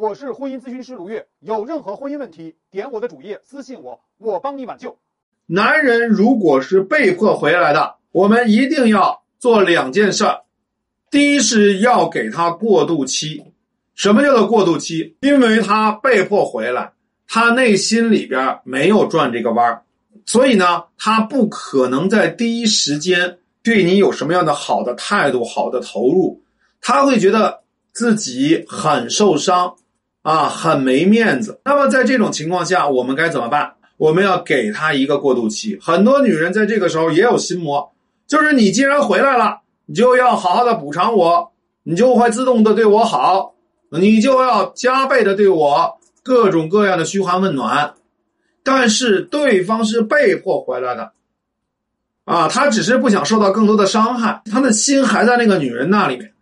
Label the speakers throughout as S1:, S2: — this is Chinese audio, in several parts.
S1: 我是婚姻咨询师卢月，有任何婚姻问题，点我的主页私信我，我帮你挽救。
S2: 男人如果是被迫回来的，我们一定要做两件事儿。第一是要给他过渡期。什么叫做过渡期？因为他被迫回来，他内心里边没有转这个弯儿，所以呢，他不可能在第一时间对你有什么样的好的态度、好的投入。他会觉得自己很受伤，啊，很没面子。那么在这种情况下，我们该怎么办？我们要给他一个过渡期。很多女人在这个时候也有心魔，就是你既然回来了，你就要好好的补偿我，你就会自动的对我好，你就要加倍的对我各种各样的嘘寒问暖。但是对方是被迫回来的，啊，他只是不想受到更多的伤害，他的心还在那个女人那里面。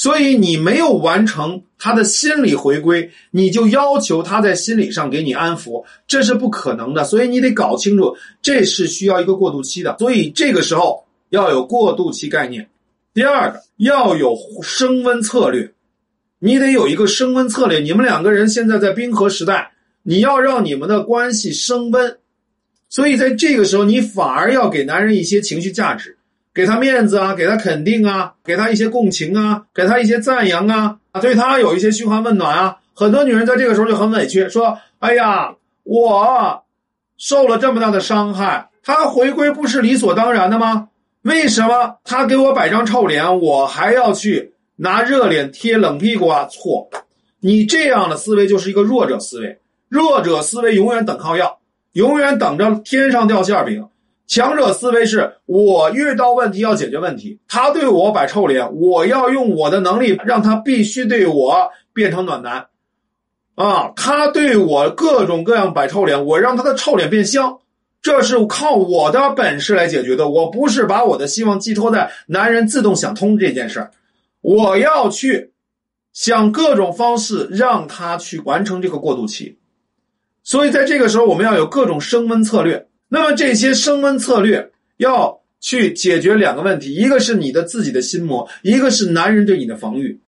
S2: 所以你没有完成他的心理回归，你就要求他在心理上给你安抚，这是不可能的。所以你得搞清楚，这是需要一个过渡期的。所以这个时候要有过渡期概念。第二个要有升温策略，你得有一个升温策略。你们两个人现在在冰河时代，你要让你们的关系升温，所以在这个时候，你反而要给男人一些情绪价值。给他面子啊，给他肯定啊，给他一些共情啊，给他一些赞扬啊，啊，对他有一些嘘寒问暖啊。很多女人在这个时候就很委屈，说：“哎呀，我受了这么大的伤害，他回归不是理所当然的吗？为什么他给我摆张臭脸，我还要去拿热脸贴冷屁股啊？错，你这样的思维就是一个弱者思维，弱者思维永远等靠要，永远等着天上掉馅饼。”强者思维是我遇到问题要解决问题，他对我摆臭脸，我要用我的能力让他必须对我变成暖男，啊，他对我各种各样摆臭脸，我让他的臭脸变香，这是靠我的本事来解决的。我不是把我的希望寄托在男人自动想通这件事儿，我要去想各种方式让他去完成这个过渡期，所以在这个时候我们要有各种升温策略。那么这些升温策略要去解决两个问题，一个是你的自己的心魔，一个是男人对你的防御。